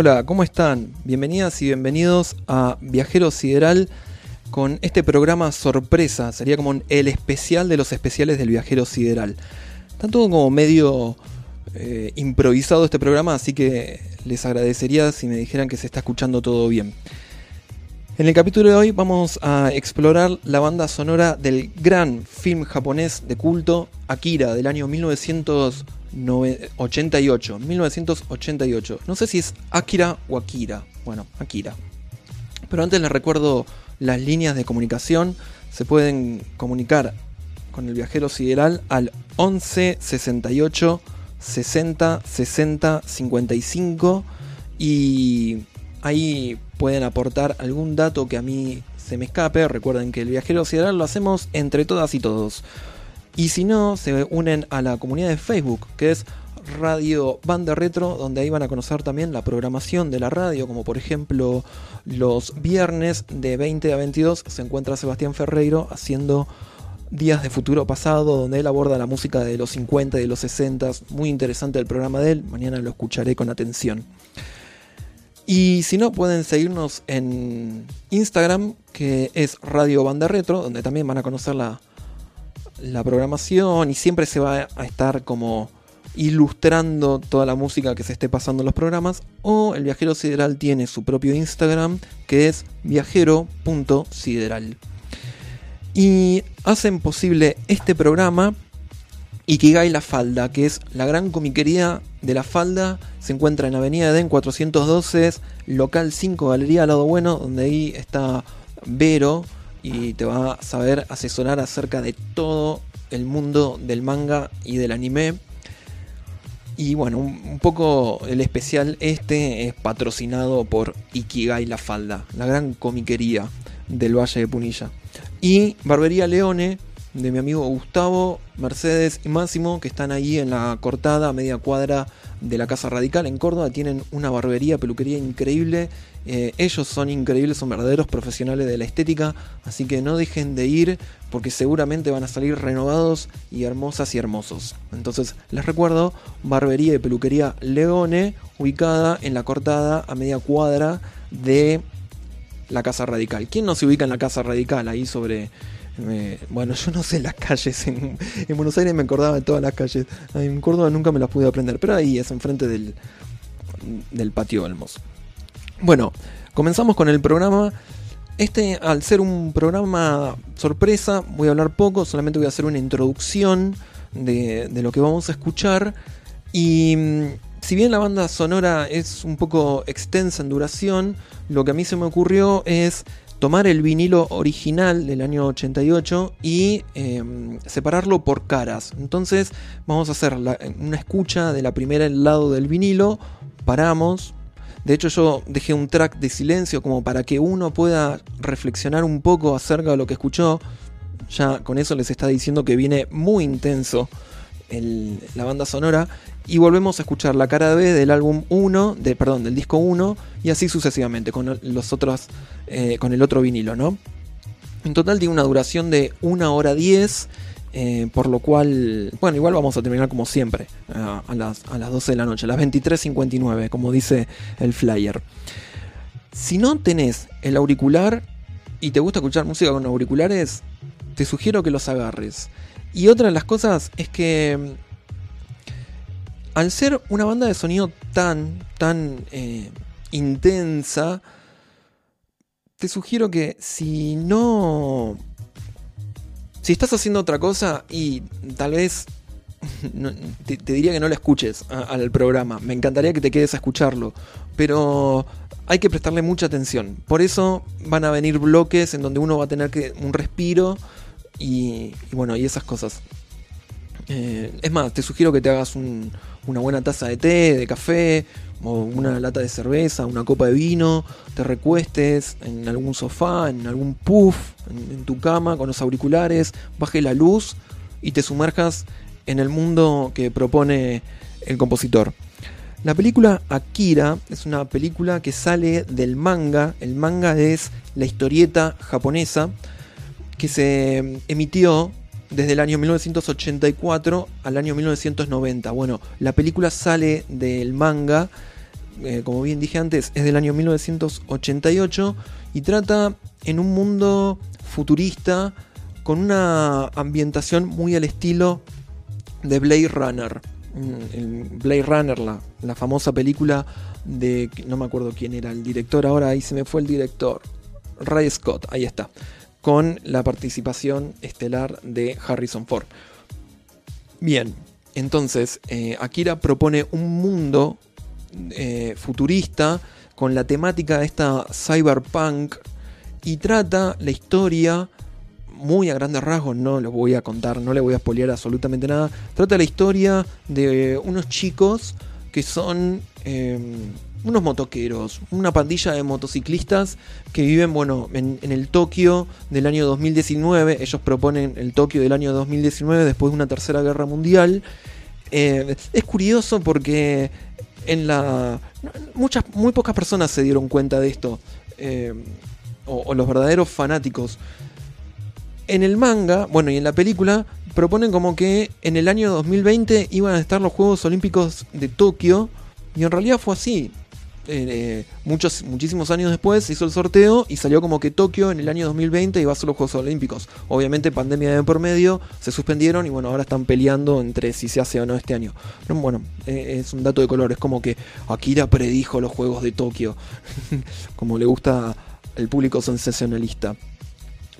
Hola, ¿cómo están? Bienvenidas y bienvenidos a Viajero Sideral con este programa sorpresa. Sería como el especial de los especiales del Viajero Sideral. Está todo como medio eh, improvisado este programa, así que les agradecería si me dijeran que se está escuchando todo bien. En el capítulo de hoy vamos a explorar la banda sonora del gran film japonés de culto Akira del año 1900. 88, 1988. No sé si es Akira o Akira. Bueno, Akira. Pero antes les recuerdo las líneas de comunicación. Se pueden comunicar con el viajero sideral al 11 68 60 60 55 y ahí pueden aportar algún dato que a mí se me escape. Recuerden que el viajero sideral lo hacemos entre todas y todos. Y si no, se unen a la comunidad de Facebook, que es Radio Banda Retro, donde ahí van a conocer también la programación de la radio, como por ejemplo los viernes de 20 a 22 se encuentra Sebastián Ferreiro haciendo Días de Futuro Pasado, donde él aborda la música de los 50 y de los 60. Muy interesante el programa de él, mañana lo escucharé con atención. Y si no, pueden seguirnos en Instagram, que es Radio Banda Retro, donde también van a conocer la, programación y siempre se va a estar como ilustrando toda la música que se esté pasando en los programas. O el viajero sideral tiene su propio Instagram que es viajero.sideral. Y hacen posible este programa Ikigai La Falda, que es la gran comiquería de La Falda. Se encuentra en Avenida Eden 412, local 5, Galería Lado Bueno, donde ahí está Vero y te va a saber asesorar acerca de todo el mundo del manga y del anime. Y bueno, un, poco el especial este es patrocinado por Ikigai La Falda, la gran comiquería del Valle de Punilla. Y Barbería Leone, de mi amigo Gustavo, Mercedes y Máximo, que están ahí en la cortada, media cuadra de la Casa Radical en Córdoba. Tienen una barbería, peluquería increíble. Eh, ellos son increíbles, son verdaderos profesionales de la estética, así que no dejen de ir porque seguramente van a salir renovados y hermosas y hermosos. Entonces les recuerdo, barbería y peluquería Leone, ubicada en la cortada a media cuadra de la Casa Radical. ¿Quién no se ubica en la Casa Radical ahí sobre bueno, yo no sé las calles. En, Buenos Aires me acordaba de todas las calles. En Córdoba nunca me las pude aprender. Pero ahí es enfrente del, del patio Olmos. Bueno, comenzamos con el programa. Este, al ser un programa sorpresa, voy a hablar poco. Solamente voy a hacer una introducción de, de lo que vamos a escuchar. Y mm, si bien la banda sonora es un poco extensa en duración, lo que a mí se me ocurrió es tomar el vinilo original del año 88 y em, separarlo por caras. Entonces vamos a hacer una escucha de la primera lado del vinilo, paramos, De hecho yo dejé un track de silencio como para que uno pueda reflexionar un poco acerca de lo que escuchó. Ya con eso les está diciendo que viene muy intenso la banda sonora. Y volvemos a escuchar la cara B del álbum 1, de, perdón, del disco 1, y así sucesivamente con los otros, eh, con el otro vinilo, ¿no? En total tiene una duración de 1 hora 10. Eh, por lo cual, bueno, igual vamos a terminar como siempre, a, las, a las 12 de la noche, a las 23.59, como dice el flyer. Si no tenés el auricular y te gusta escuchar música con auriculares, te sugiero que los agarres. Y otra de las cosas es que al ser una banda de sonido tan, tan eh, intensa, te sugiero que si no... Si estás haciendo otra cosa y tal vez te, diría que no la escuches al programa. Me encantaría que te quedes a escucharlo. Pero hay que prestarle mucha atención. Por eso van a venir bloques en donde uno va a tener que un respiro y, bueno, y esas cosas. Eh, es más, te sugiero que te hagas una buena taza de té, de café, o una lata de cerveza, una copa de vino, te recuestes en algún sofá, en algún puff, en, tu cama, con los auriculares, baje la luz y te sumerjas en el mundo que propone el compositor. La película Akira es una película que sale del manga. El manga es la historieta japonesa que se emitió desde el año 1984 al año 1990. Bueno, la película sale del manga, eh, como bien dije antes, es del año 1988 y trata en un mundo futurista con una ambientación muy al estilo de Blade Runner. Mm, Blade Runner, la, la famosa película de... no me acuerdo quién era el director ahora, ahí se me fue el director. Ray Scott, ahí está con la participación estelar de Harrison Ford. Bien, entonces eh, Akira propone un mundo eh, futurista con la temática de esta cyberpunk y trata la historia muy a grandes rasgos, no lo voy a contar, no le voy a spoilear absolutamente nada. Trata la historia de unos chicos que son em, unos motoqueros, una pandilla de motociclistas que viven, bueno, en, el Tokio del año 2019. Ellos proponen el Tokio del año 2019 después de una tercera guerra mundial. Eh, es curioso porque en la muchas muy pocas personas se dieron cuenta de esto eh, o, los verdaderos fanáticos en el manga bueno y en la película proponen como que en el año 2020 iban a estar los Juegos Olímpicos de Tokio y en realidad fue así eh, muchos, muchísimos años después hizo el sorteo y salió como que Tokio en el año 2020 iba a ser los Juegos Olímpicos. Obviamente pandemia de por medio, se suspendieron y bueno, ahora están peleando entre si se hace o no este año. Bueno, eh, es un dato de color, es como que Akira predijo los Juegos de Tokio, como le gusta al público sensacionalista.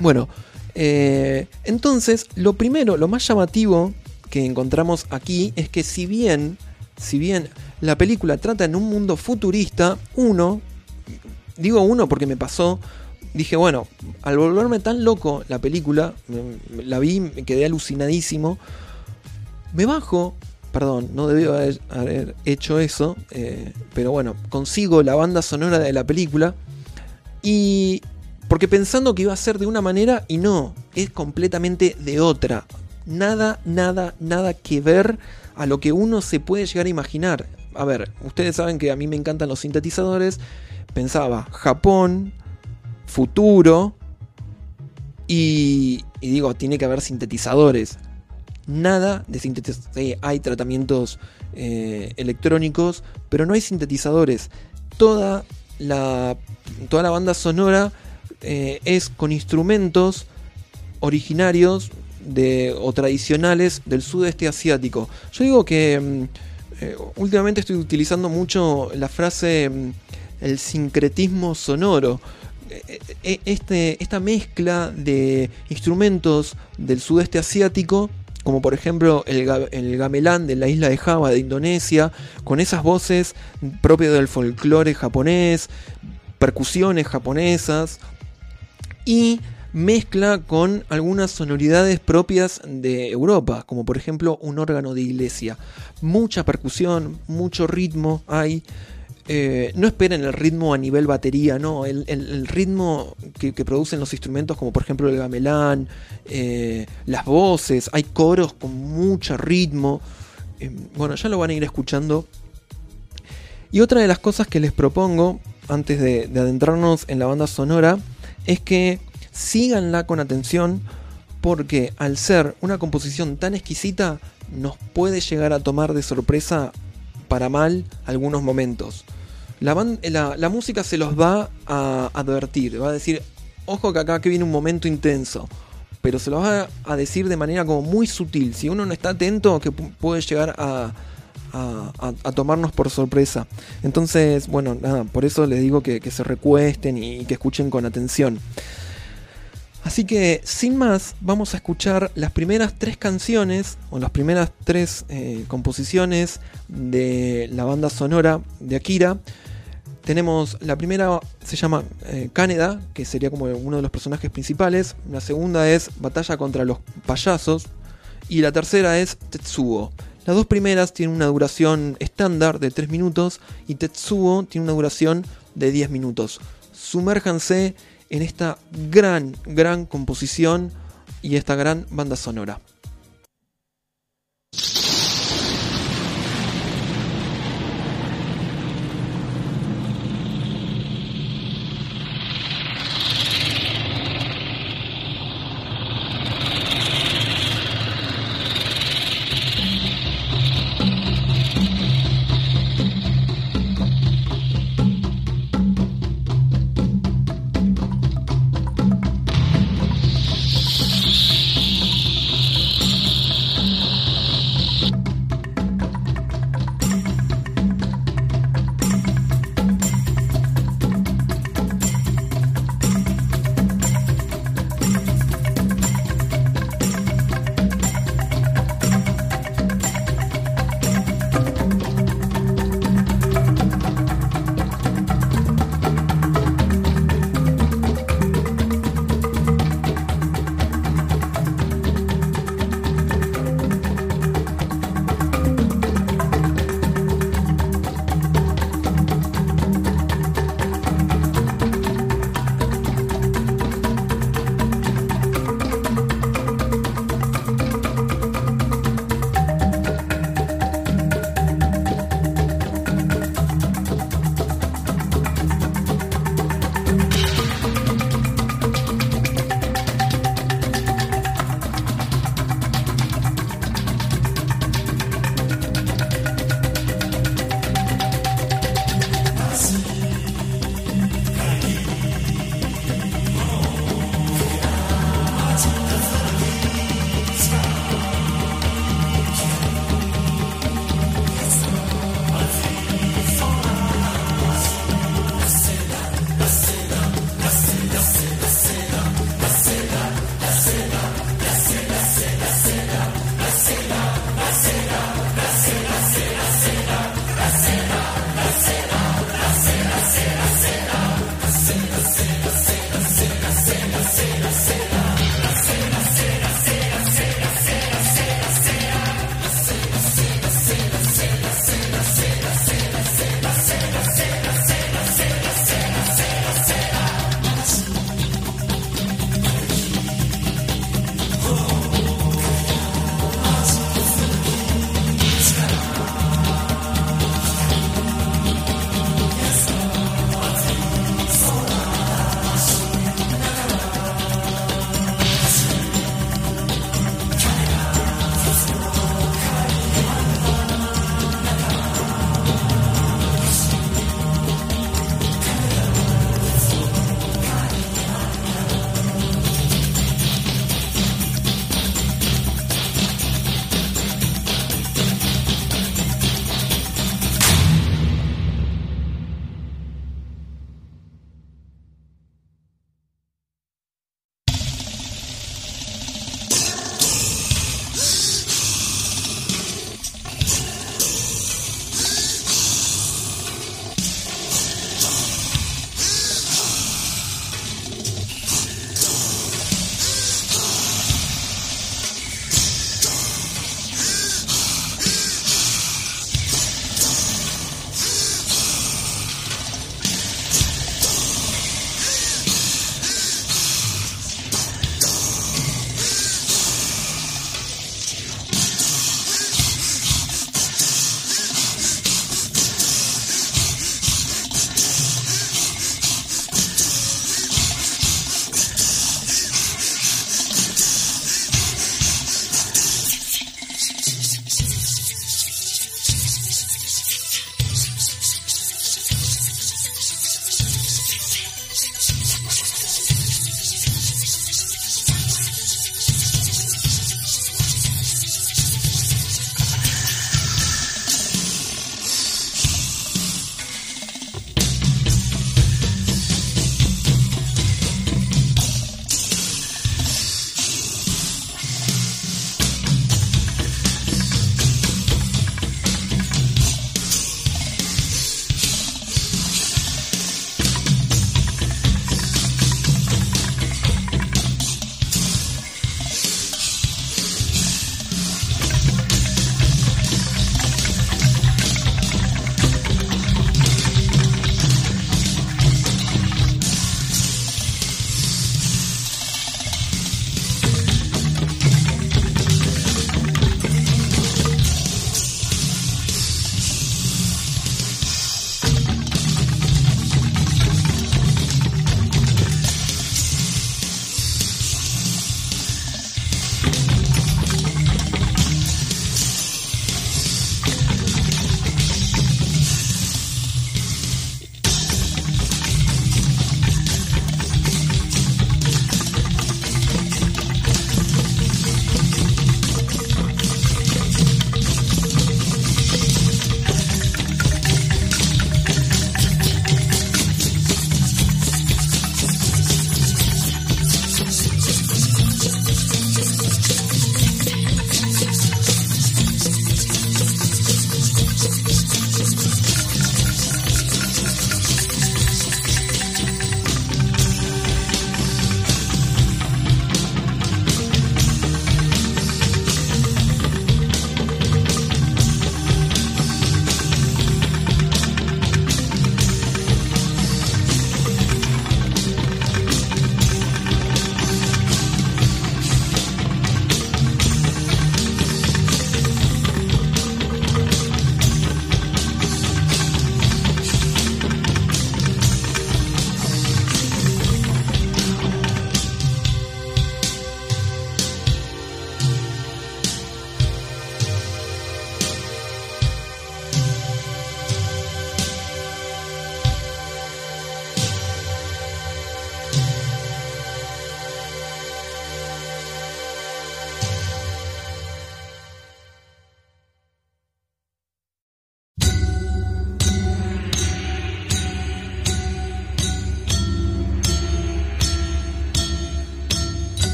Bueno, eh, entonces lo primero, lo más llamativo que encontramos aquí es que si bien, si bien la película trata en un mundo futurista, uno, digo uno porque me pasó, dije, bueno, al volverme tan loco la película, la vi, me quedé alucinadísimo, me bajo, perdón, no debió haber, hecho eso, eh, pero bueno, consigo la banda sonora de la película y... Porque pensando que iba a ser de una manera y no, es completamente de otra. Nada, nada, nada que ver a lo que uno se puede llegar a imaginar a ver, ustedes saben que a mí me encantan los sintetizadores. Pensaba Japón, futuro. Y, digo, tiene que haber sintetizadores. Nada de sintetizadores. hay tratamientos eh, electrónicos, pero no hay sintetizadores. Toda la, toda la banda sonora eh, es con instrumentos originarios de, o tradicionales del sudeste asiático. Yo digo que mm, eh, últimamente estoy utilizando mucho la frase mm, el sincretismo sonoro. Eh, eh, este, esta mezcla de instrumentos del sudeste asiático, como por ejemplo el, el, gamelán de la isla de Java de Indonesia, con esas voces propias del folclore japonés, percusiones japonesas, y mezcla con algunas sonoridades propias de Europa, como por ejemplo un órgano de iglesia. Mucha percusión, mucho ritmo hay. eh, no esperen el ritmo a nivel batería, no, el, ritmo que, producen los instrumentos como por ejemplo el gamelán, eh, las voces, hay coros con mucho ritmo. Eh, bueno, ya lo van a ir escuchando. Y otra de las cosas que les propongo, antes de adentrarnos en la banda sonora, es que síganla con atención porque al ser una composición tan exquisita, nos puede llegar a tomar de sorpresa para mal algunos momentos. La, música se los va a advertir, va a decir, ojo que acá que viene un momento intenso, pero se los va a decir de manera como muy sutil. Si uno no está atento, que pu- puede llegar a, tomarnos por sorpresa. Entonces, bueno, nada, por eso les digo que se recuesten y que escuchen con atención. Así que, sin más, vamos a escuchar las primeras tres canciones, o las primeras tres eh, composiciones de la banda sonora de Akira. Tenemos la primera, se llama eh, que sería como uno de los personajes principales. La segunda es Batalla contra los payasos. Y la tercera es Tetsuo. Las dos primeras tienen una duración estándar de 3 minutos y Tetsuo tiene una duración de 10 minutos. Sumérjanse en esta gran, gran composición y esta gran banda sonora.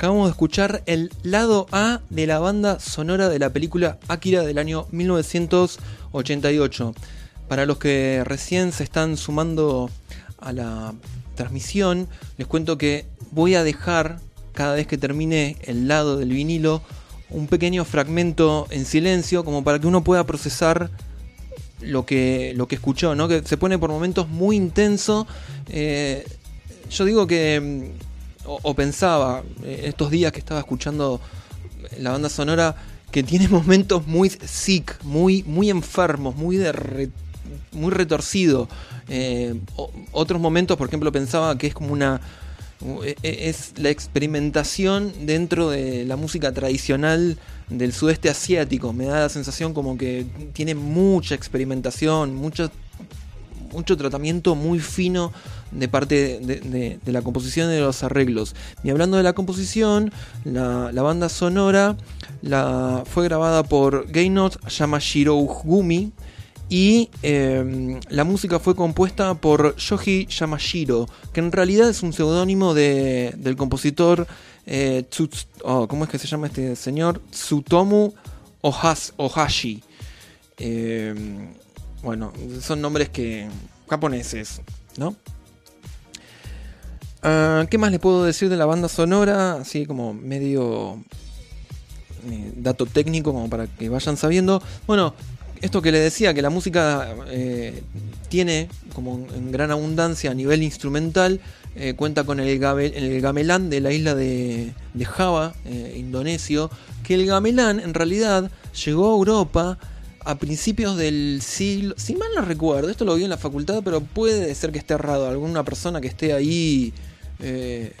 Acabamos de escuchar el lado A de la banda sonora de la película Akira del año 1988. Para los que recién se están sumando a la transmisión, les cuento que voy a dejar cada vez que termine el lado del vinilo un pequeño fragmento en silencio como para que uno pueda procesar lo que, lo que escuchó, ¿no? que se pone por momentos muy intenso. Eh, yo digo que o, pensaba eh, estos días que estaba escuchando la banda sonora que tiene momentos muy sick, muy, muy enfermos, muy de muy retorcido. Eh, otros momentos, por ejemplo, pensaba que es como una e, e, es la experimentación dentro de la música tradicional del sudeste asiático. Me da la sensación como que tiene mucha experimentación, mucho, mucho tratamiento muy fino de parte de, la composición y de los arreglos. Y hablando de la composición, la, banda sonora fue grabada por Gaynot Yamashiro Gumi y em, la música fue compuesta por Shoji Yamashiro, que en realidad es un seudónimo de, del compositor, eh, oh, ¿cómo es que se llama este señor? Tsutomu Ohashi. Em, bueno, son nombres que japoneses, ¿no? Ah, ¿Qué más les puedo decir de la banda sonora? Así como medio eh, dato técnico como para que vayan sabiendo. Bueno, esto que le decía, que la música eh, tiene como en gran abundancia a nivel instrumental, eh, cuenta con el, gamelán de la isla de, Java, indonesio, que el gamelán en realidad llegó a Europa a principios del siglo, si mal no recuerdo, esto lo vi en la facultad, pero puede ser que esté errado, alguna persona que esté ahí eh,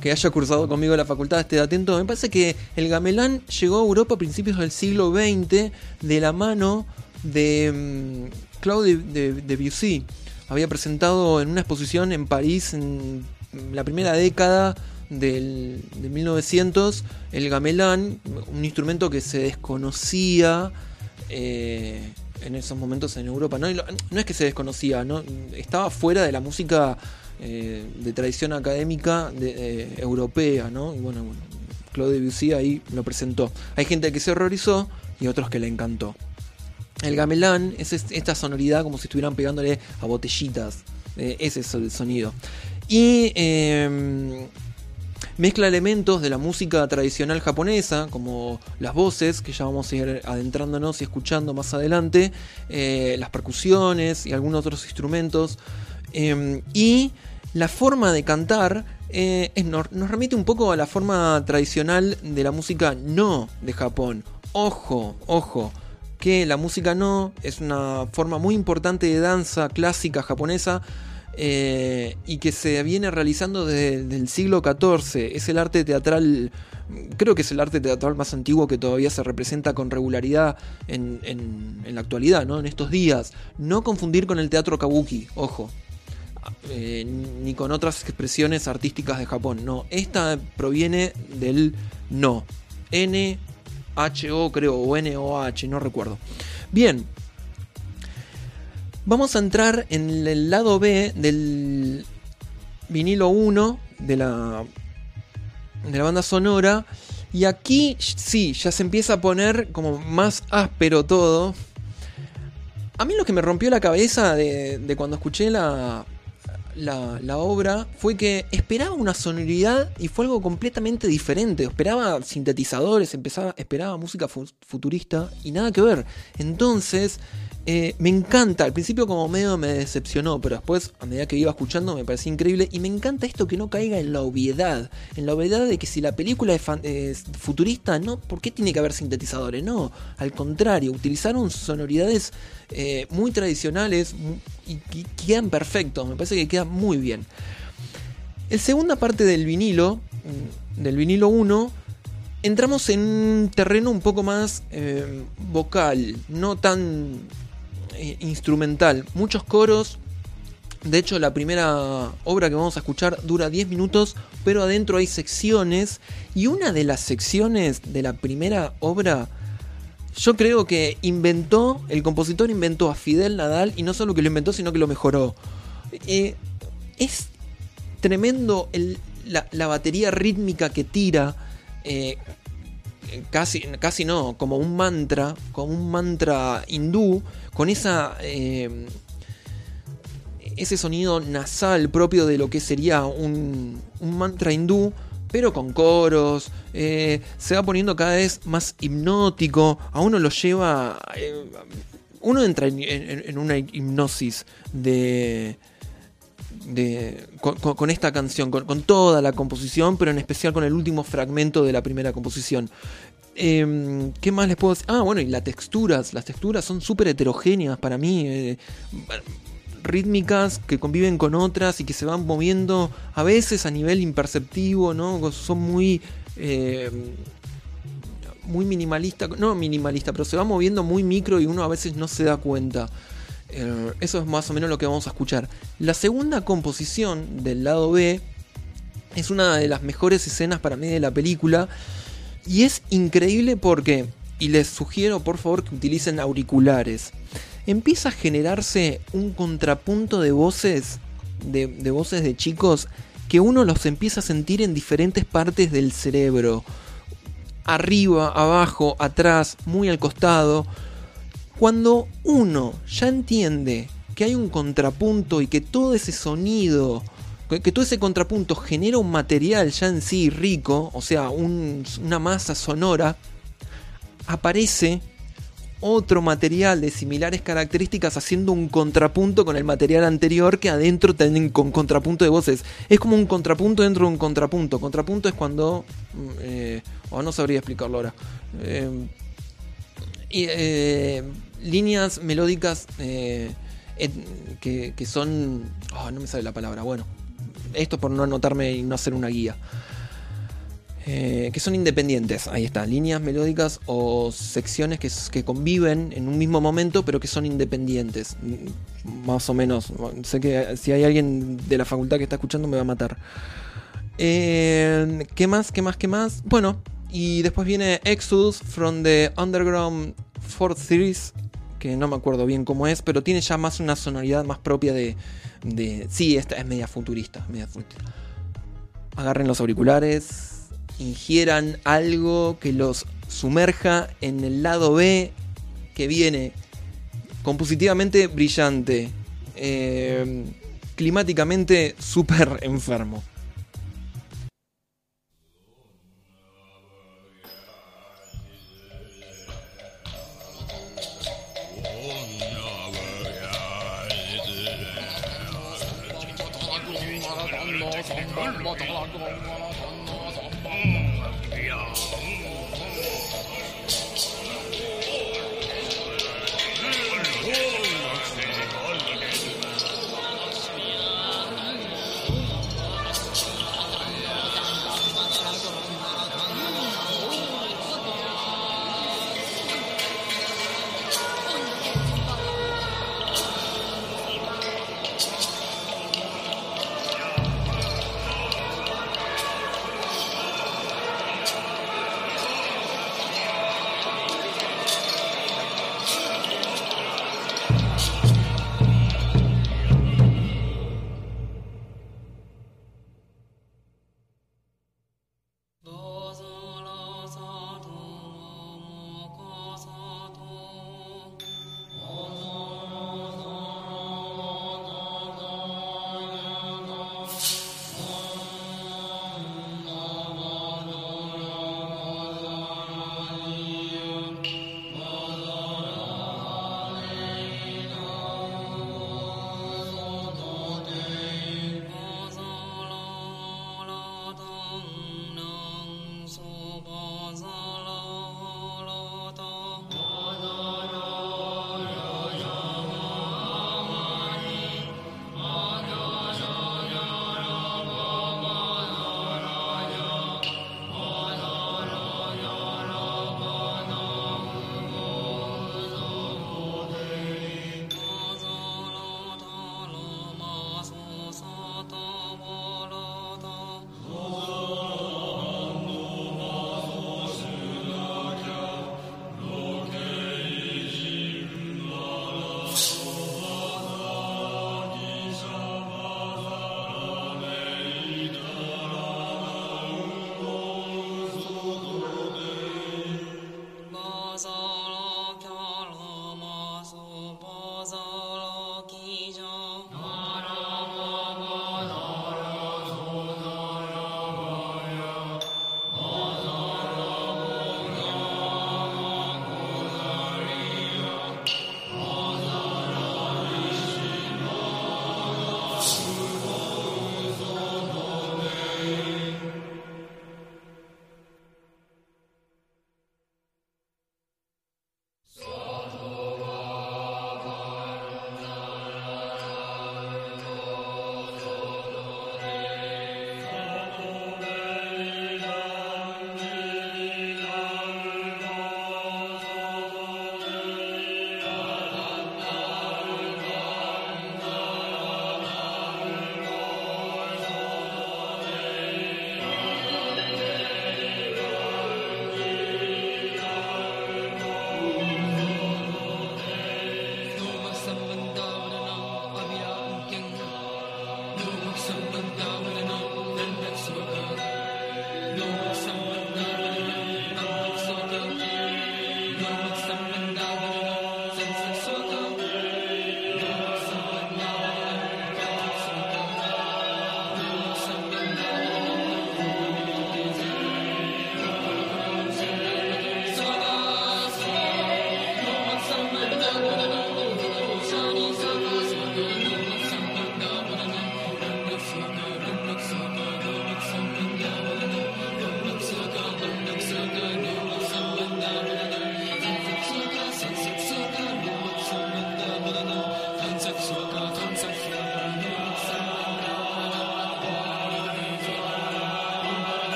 que haya cursado conmigo la facultad esté atento. Me parece que el gamelán llegó a Europa a principios del siglo XX de la mano de mm, Claude de, Debussy. Había presentado en una exposición en París en la primera década del, de 1900 el gamelán, un instrumento que se desconocía eh, en esos momentos en Europa. No, no es que se desconocía, ¿no? estaba fuera de la música eh, de tradición académica de, europea, ¿no? Y bueno, Claude Debussy ahí lo presentó. Hay gente que se horrorizó y otros que le encantó. El gamelán es esta sonoridad como si estuvieran pegándole a botellitas. Eh, ese es el sonido. Y em, mezcla elementos de la música tradicional japonesa, como las voces, que ya vamos a ir adentrándonos y escuchando más adelante, eh, las percusiones y algunos otros instrumentos. Em, y la forma de cantar eh, nos, remite un poco a la forma tradicional de la música no de Japón. Ojo, ojo, que la música no es una forma muy importante de danza clásica japonesa eh, y que se viene realizando desde, el siglo XIV. Es el arte teatral, creo que es el arte teatral más antiguo que todavía se representa con regularidad en, en la actualidad, ¿no? en estos días. No confundir con el teatro kabuki, ojo. Eh, ni con otras expresiones artísticas de Japón. No, esta proviene del no. N-H-O creo, o N-O-H, no recuerdo. Bien. Vamos a entrar en el lado B del vinilo 1 de la, de la banda sonora. Y aquí sí, ya se empieza a poner como más áspero todo. A mí lo que me rompió la cabeza de cuando escuché la, la, obra fue que esperaba una sonoridad y fue algo completamente diferente. Esperaba sintetizadores, empezaba, esperaba música futurista y nada que ver. Entonces, eh, me encanta, al principio como medio me decepcionó, pero después a medida que iba escuchando me parecía increíble y me encanta esto que no caiga en la obviedad, en la obviedad de que si la película es, futurista, no, ¿por qué tiene que haber sintetizadores? No, al contrario, utilizaron sonoridades eh, muy tradicionales y, quedan perfectos, me parece que queda muy bien. En segunda parte del vinilo, mm, del vinilo 1, entramos en un terreno un poco más eh, vocal, no tan eh, instrumental, muchos coros. De hecho, la primera obra que vamos a escuchar dura 10 minutos, pero adentro hay secciones. Y una de las secciones de la primera obra, yo creo que inventó, el compositor inventó a Fidel Nadal, y no solo que lo inventó, sino que lo mejoró. Eh, es tremendo la, batería rítmica que tira eh, casi, casi no, como un mantra, como un mantra hindú, con esa... eh, ese sonido nasal propio de lo que sería un, un mantra hindú, pero con coros, eh, se va poniendo cada vez más hipnótico, a uno lo lleva... eh, uno entra en, una hipnosis de... con, esta canción, con, toda la composición, pero en especial con el último fragmento de la primera composición. Eh, ¿Qué más les puedo decir? Ah, bueno, y las texturas. Las texturas son súper heterogéneas para mí. eh, rítmicas que conviven con otras y que se van moviendo a veces a nivel imperceptivo, ¿no? Son muy. eh, muy minimalista, no minimalista, pero se va moviendo muy micro y uno a veces no se da cuenta. Eso es más o menos lo que vamos a escuchar. La segunda composición del lado B es una de las mejores escenas para mí de la película y es increíble porque, y les sugiero por favor que utilicen auriculares, empieza a generarse un contrapunto de voces, de voces de chicos, que uno los empieza a sentir en diferentes partes del cerebro. Arriba, abajo, atrás, muy al costado. Cuando uno ya entiende que hay un contrapunto y que todo ese sonido, que, todo ese contrapunto genera un material ya en sí rico, o sea, un- una masa sonora, aparece otro material de similares características haciendo un contrapunto con el material anterior que adentro tienen con contrapunto de voces. Es como un contrapunto dentro de un contrapunto. Contrapunto es cuando... mm, eh, oh, no sabría explicarlo ahora. Eh, eh, líneas melódicas eh, que, que son... oh, no me sale la palabra. Bueno, esto por no anotarme y no hacer una guía. Eh, que son independientes, ahí está, líneas melódicas o secciones que, que conviven en un mismo momento pero que son independientes, más o menos. Sé que si hay alguien de la facultad que está escuchando me va a matar. Eh, ¿Qué más? ¿Qué más? ¿Qué más? Bueno, y después viene Exodus from the Underground Fourth Series, que no me acuerdo bien cómo es, pero tiene ya más una sonoridad más propia de... de sí, esta es media futurista, media futurista agarren los auriculares, ingieran algo que los sumerja en el lado B que viene compositivamente brillante, eh, climáticamente súper enfermo. 房个儿吧长个男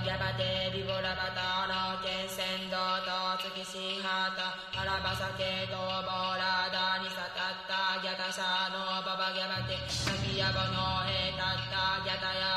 ジャバテビボラバタロケンセンドトツキシハタアラバサケトボラダニサタッタギャタサノババギャバテサキヤボノエタッタギャタヤ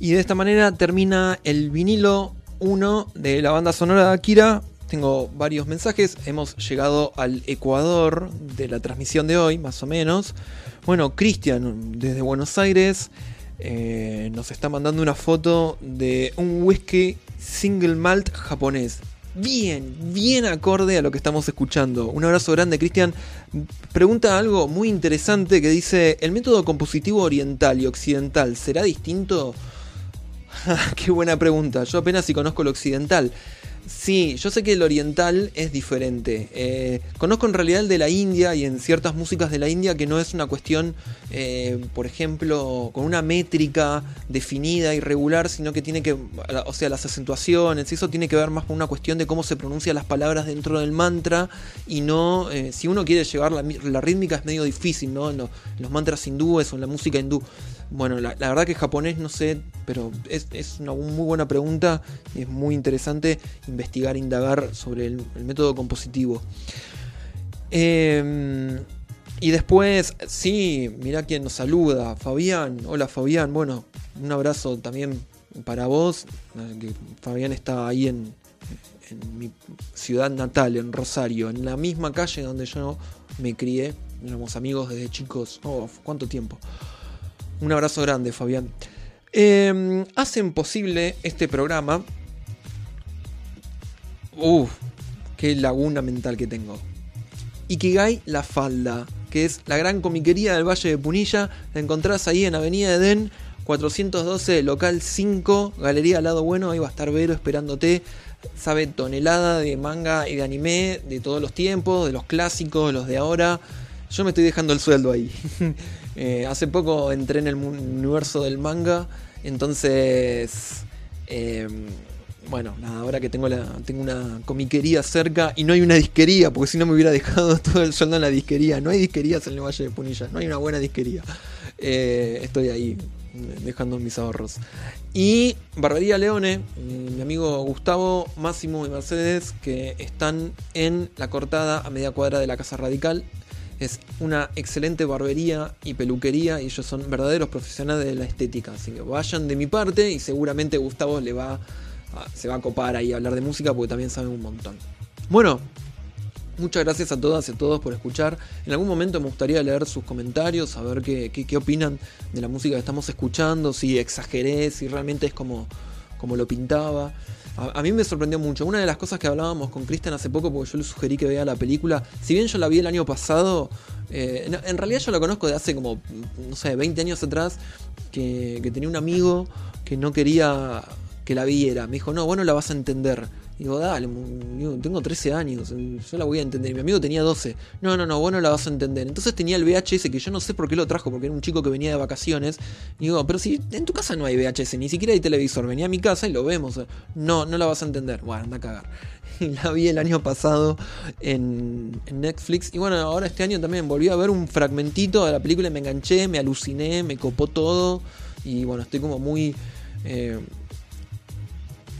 Y de esta manera termina el vinilo 1 de la banda sonora de Akira. Tengo varios mensajes. Hemos llegado al Ecuador de la transmisión de hoy, más o menos. Bueno, Cristian, desde Buenos Aires, eh, nos está mandando una foto de un whisky single malt japonés. Bien, bien acorde a lo que estamos escuchando. Un abrazo grande, Cristian. Pregunta algo muy interesante que dice, ¿el método compositivo oriental y occidental será distinto? Qué buena pregunta. Yo apenas si conozco el occidental. Sí, yo sé que el oriental es diferente. Eh, conozco en realidad el de la India y en ciertas músicas de la India que no es una cuestión, eh, por ejemplo, con una métrica definida y regular, sino que tiene que, o sea, las acentuaciones, eso tiene que ver más con una cuestión de cómo se pronuncian las palabras dentro del mantra y no, eh, si uno quiere llevar la, la, rítmica es medio difícil, ¿no? En, los mantras hindúes o en la música hindú. Bueno, la, verdad que japonés no sé, pero es, es, una muy buena pregunta es muy interesante investigar, indagar sobre el, método compositivo. Eh, y después, sí, mirá quién nos saluda, Fabián. Hola Fabián, bueno, un abrazo también para vos. Que Fabián está ahí en, en mi ciudad natal, en Rosario, en la misma calle donde yo me crié. Éramos amigos desde chicos. Oh, ¿cuánto tiempo? Un abrazo grande, Fabián. Eh, hacen posible este programa. Uf, qué laguna mental que tengo. Ikigai La Falda, que es la gran comiquería del Valle de Punilla. La encontrás ahí en Avenida Edén, 412, local 5, Galería Lado Bueno. Ahí va a estar Vero esperándote. Sabe tonelada de manga y de anime de todos los tiempos, de los clásicos, los de ahora. Yo me estoy dejando el sueldo ahí. Eh, hace poco entré en el universo del manga, entonces, eh, bueno, nada, ahora que tengo, la, tengo una comiquería cerca y no hay una disquería, porque si no me hubiera dejado todo el sueldo en la disquería. No hay disquerías en el Valle de Punilla, no hay una buena disquería. Eh, estoy ahí dejando mis ahorros. Y Barbería Leone, mi amigo Gustavo, Máximo y Mercedes, que están en la cortada a media cuadra de la Casa Radical, es una excelente barbería y peluquería y ellos son verdaderos profesionales de la estética. Así que vayan de mi parte y seguramente Gustavo le va se va a copar ahí a hablar de música porque también saben un montón. Bueno, muchas gracias a todas y a todos por escuchar. En algún momento me gustaría leer sus comentarios, saber qué, qué, qué opinan de la música que estamos escuchando, si exageré, si realmente es como, como lo pintaba. A, mí me sorprendió mucho. Una de las cosas que hablábamos con Cristian hace poco, porque yo le sugerí que vea la película, si bien yo la vi el año pasado, eh, en, realidad yo la conozco de hace como, no sé, 20 años atrás, que, que, tenía un amigo que no quería que la viera. Me dijo, no, vos no la vas a entender. Digo, dale, tengo 13 años, yo la voy a entender. Mi amigo tenía 12. No, no, no, vos no la vas a entender. Entonces tenía el VHS que yo no sé por qué lo trajo, porque era un chico que venía de vacaciones. Y digo, pero si en tu casa no hay VHS, ni siquiera hay televisor, venía a mi casa y lo vemos. No, no la vas a entender. Bueno, anda a cagar. Y la vi el año pasado en, en Netflix. Y bueno, ahora este año también volví a ver un fragmentito de la película y me enganché, me aluciné, me copó todo. Y bueno, estoy como muy... Eh,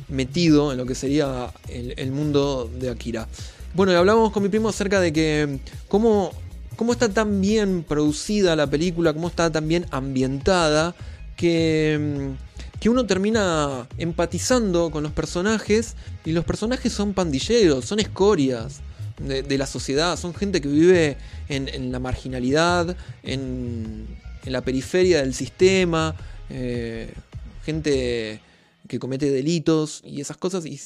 metido en lo que sería el, mundo de Akira. Bueno, y hablábamos con mi primo acerca de que cómo, cómo está tan bien producida la película, cómo está tan bien ambientada, que, que uno termina empatizando con los personajes y los personajes son pandilleros, son escorias. De, la sociedad, son gente que vive en, la marginalidad, en, en, la periferia del sistema, eh, gente que comete delitos y esas cosas. Y,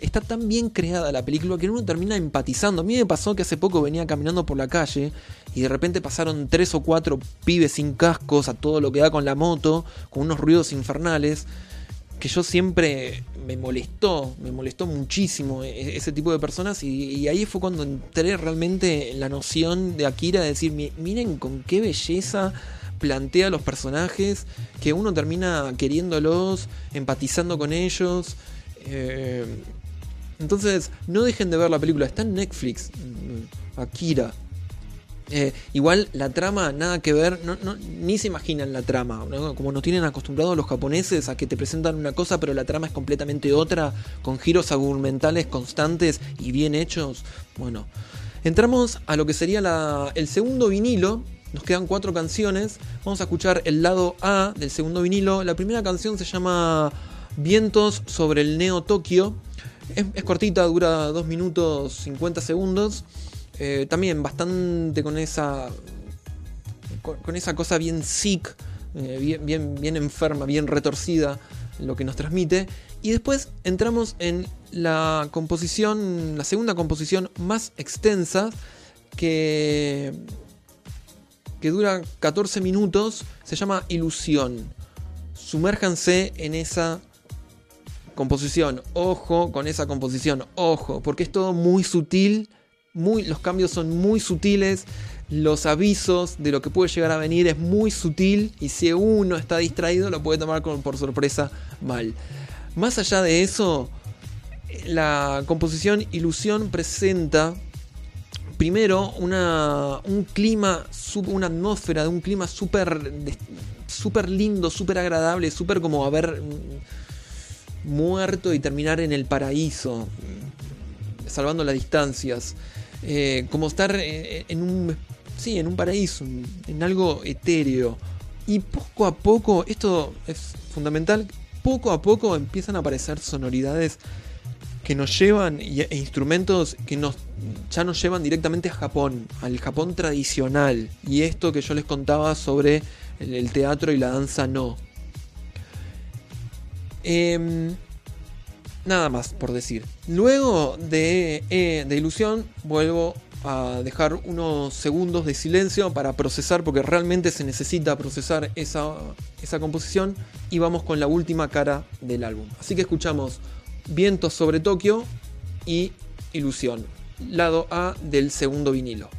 está tan bien creada la película que uno termina empatizando. A mí me pasó que hace poco venía caminando por la calle y de repente pasaron tres o cuatro pibes sin cascos a todo lo que da con la moto, con unos ruidos infernales. Que yo siempre me molestó, me molestó muchísimo ese tipo de personas. Y, y ahí fue cuando entré realmente en la noción de Akira de decir: miren con qué belleza plantea los personajes, que uno termina queriéndolos, empatizando con ellos. Eh, entonces, no dejen de ver la película, está en Netflix, Akira. Eh, igual la trama, nada que ver, ni se imaginan la trama. Como nos tienen acostumbrados los japoneses a que te presentan una cosa, pero la trama es completamente otra, con giros argumentales constantes y bien hechos. Bueno, entramos a lo que sería el segundo vinilo Nos quedan cuatro canciones. Vamos a escuchar el lado A del segundo vinilo. La primera canción se llama Vientos sobre el Neo Tokio. Es, cortita, dura 2 minutos 50 segundos. Eh, también bastante con esa. Con, con esa cosa bien sick, eh, bien, bien, bien enferma, bien retorcida, lo que nos transmite. Y después entramos en la composición, la segunda composición más extensa, que, que dura 14 minutos, se llama Ilusión. Sumérjanse en esa composición, ojo con esa composición, ojo, porque es todo muy sutil, muy, los cambios son muy sutiles, los avisos de lo que puede llegar a venir es muy sutil y si uno está distraído lo puede tomar con, por sorpresa mal. Más allá de eso, la composición Ilusión presenta primero un clima, una atmósfera de un clima súper super lindo, súper agradable, súper como haber muerto y terminar en el paraíso, salvando las distancias. Eh, como estar en un, sí, en un paraíso, en algo etéreo. Y poco a poco, esto es fundamental, poco a poco empiezan a aparecer sonoridades que nos llevan e instrumentos que nos ya nos llevan directamente a Japón, al Japón tradicional. Y esto que yo les contaba sobre el, teatro y la danza no. Eh, nada más por decir. Luego de, eh, de Ilusión vuelvo a dejar unos segundos de silencio para procesar, porque realmente se necesita procesar esa, esa composición. Y vamos con la última cara del álbum. Así que escuchamos Vientos sobre Tokio y Ilusión, lado A del segundo vinilo.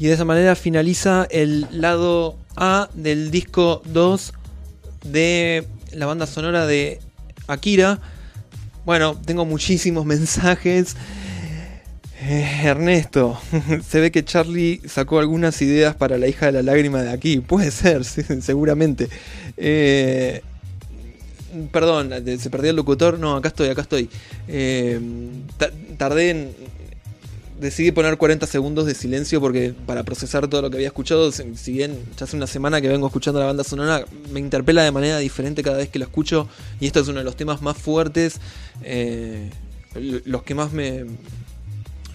Y de esa manera finaliza el lado A del disco 2 de la banda sonora de Akira. Bueno, tengo muchísimos mensajes. Eh, Ernesto, se ve que Charlie sacó algunas ideas para la hija de la lágrima de aquí. Puede ser, sí, seguramente. Eh, perdón, se perdió el locutor. No, acá estoy, acá estoy. Eh, ta- tardé en. Decidí poner 40 segundos de silencio porque para procesar todo lo que había escuchado, si bien ya hace una semana que vengo escuchando la banda sonora, me interpela de manera diferente cada vez que la escucho y esto es uno de los temas más fuertes, eh, los que más me,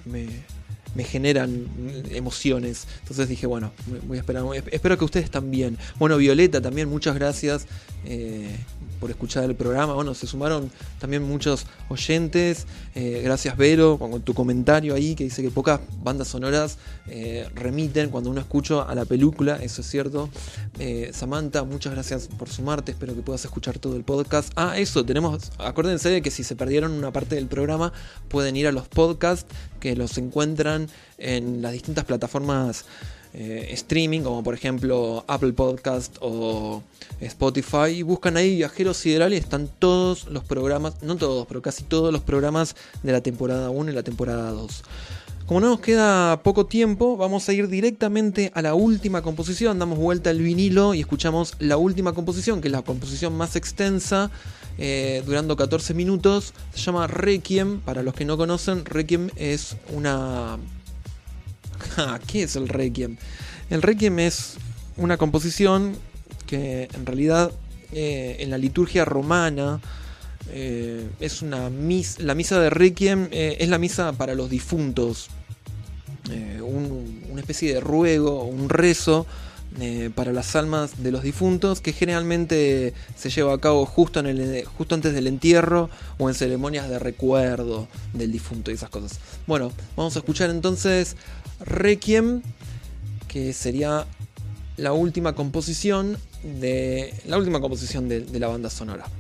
me, generan emociones. Entonces dije, bueno, voy a esperar. Espero que ustedes también. Bueno, Violeta también, muchas gracias eh, por escuchar el programa. Bueno, se sumaron también muchos oyentes. Eh, gracias, Vero, con tu comentario ahí que dice que pocas bandas sonoras eh, remiten cuando uno escucha a la película, eso es cierto. Eh, Samantha, muchas gracias por sumarte. Espero que puedas escuchar todo el podcast. Ah, eso, tenemos. Acuérdense de que si se perdieron una parte del programa, pueden ir a los podcasts que los encuentran en las distintas plataformas eh, streaming, como por ejemplo Apple Podcast o Spotify, y buscan ahí Viajeros Sideral y están todos los programas, no todos, pero casi todos los programas de la temporada 1 y la temporada 2. Como no nos queda poco tiempo, vamos a ir directamente a la última composición. Damos vuelta al vinilo y escuchamos la última composición, que es la composición más extensa, eh, durando 14 minutos. Se llama Requiem. Para los que no conocen, Requiem es una. ¿Qué es el Requiem? El Requiem es una composición que en realidad eh, en la liturgia romana eh, es una misa, la misa de Requiem eh, es la misa para los difuntos, un- una especie de ruego, un rezo eh, para las almas de los difuntos que generalmente se lleva a cabo justo, en el, justo antes del entierro o en ceremonias de recuerdo del difunto y esas cosas. Bueno, vamos a escuchar entonces Requiem, que sería la última composición de la última composición de la banda sonora.「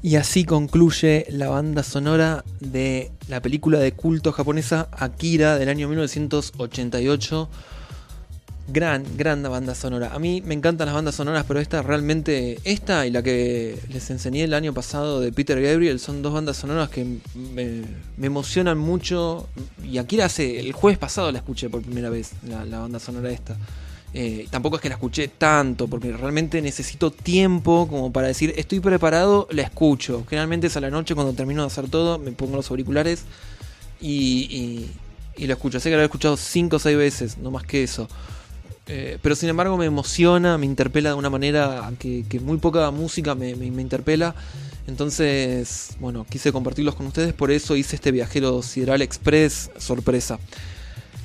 Y así concluye la banda sonora de la película de culto japonesa Akira del año 1988. Gran, gran banda sonora. A mí me encantan las bandas sonoras, pero esta realmente, esta y la que les enseñé el año pasado de Peter Gabriel, son dos bandas sonoras que me, emocionan mucho. Y Akira hace, el jueves pasado la escuché por primera vez, la banda sonora esta. Eh, tampoco es que la escuché tanto, porque realmente necesito tiempo como para decir, estoy preparado, la escucho. Generalmente es a la noche cuando termino de hacer todo, me pongo los auriculares y, y, y lo escucho. Sé que lo he escuchado 5 o 6 veces, no más que eso. Eh, pero sin embargo me emociona, me interpela de una manera que, muy poca música me, me, me, interpela. Entonces, bueno, quise compartirlos con ustedes, por eso hice este viajero Sideral Express sorpresa.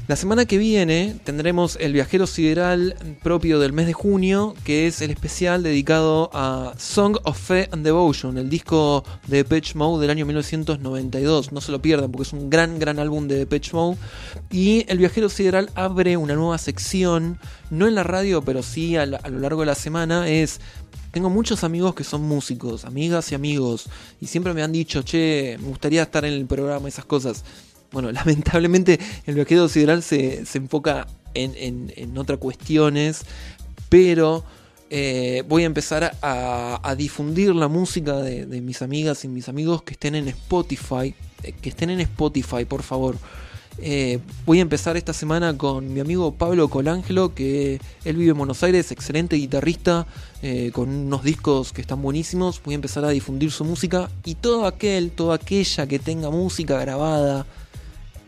La semana que viene tendremos el viajero sideral propio del mes de junio, que es el especial dedicado a Song of Faith and Devotion, el disco de Depeche Mode del año 1992. No se lo pierdan porque es un gran, gran álbum de Depeche Mode. Y el viajero sideral abre una nueva sección, no en la radio, pero sí a, lo largo de la semana, es tengo muchos amigos que son músicos, amigas y amigos, y siempre me han dicho, che, me gustaría estar en el programa, esas cosas. Bueno, lamentablemente el viajero sideral se, se enfoca en, en, en, otras cuestiones, pero eh, voy a empezar a, a, difundir la música de, de, mis amigas y mis amigos que estén en Spotify, eh, que estén en Spotify, por favor. Eh, voy a empezar esta semana con mi amigo Pablo Colangelo, que él vive en Buenos Aires, excelente guitarrista, con unos discos que están buenísimos. Voy a empezar a difundir su música y todo aquel, toda aquella que tenga música grabada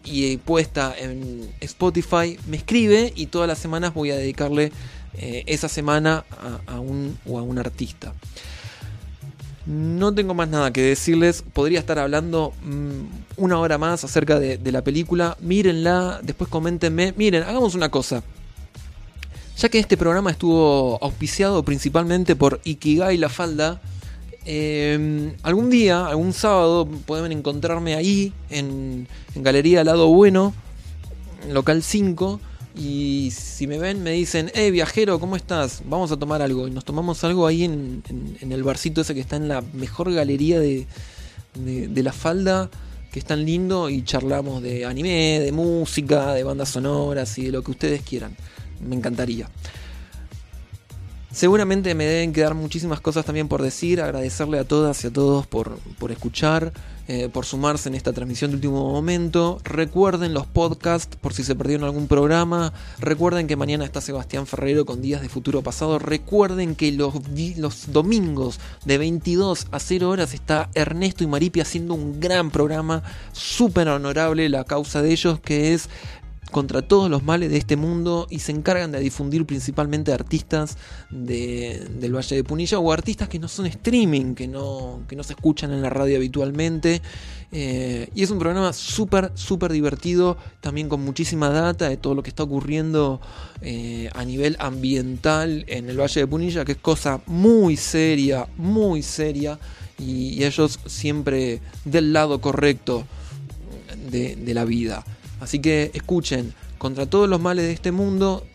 y puesta en Spotify me escribe y todas las semanas voy a dedicarle eh, esa semana a, un o a un artista. No tengo más nada que decirles. Podría estar hablando mmm, una hora más acerca de, de, la película. Mírenla, después coméntenme. Miren, hagamos una cosa. Ya que este programa estuvo auspiciado principalmente por Ikigai La Falda, eh, algún día, algún sábado, pueden encontrarme ahí en, en Galería Lado Bueno, local 5 y si me ven, me dicen, eh, viajero, ¿cómo estás? Vamos a tomar algo. Y nos tomamos algo ahí en, el barcito ese que está en la mejor galería de, de, la falda, que es tan lindo, y charlamos de anime, de música, de bandas sonoras y de lo que ustedes quieran. Me encantaría. Seguramente me deben quedar muchísimas cosas también por decir, agradecerle a todas y a todos por, por escuchar, eh, por sumarse en esta transmisión de último momento. Recuerden los podcasts por si se perdieron algún programa. Recuerden que mañana está Sebastián Ferrero con Días de Futuro Pasado. Recuerden que los, los domingos de 22 a 0 horas está Ernesto y Maripi haciendo un gran programa, súper honorable la causa de ellos, que es contra todos los males de este mundo y se encargan de difundir principalmente artistas de, del Valle de Punilla o artistas que no son streaming, que no, que no se escuchan en la radio habitualmente. Eh, y es un programa súper, súper divertido, también con muchísima data de todo lo que está ocurriendo eh, a nivel ambiental en el Valle de Punilla, que es cosa muy seria, muy seria, y, ellos siempre del lado correcto de la vida. Así que escuchen, contra todos los males de este mundo,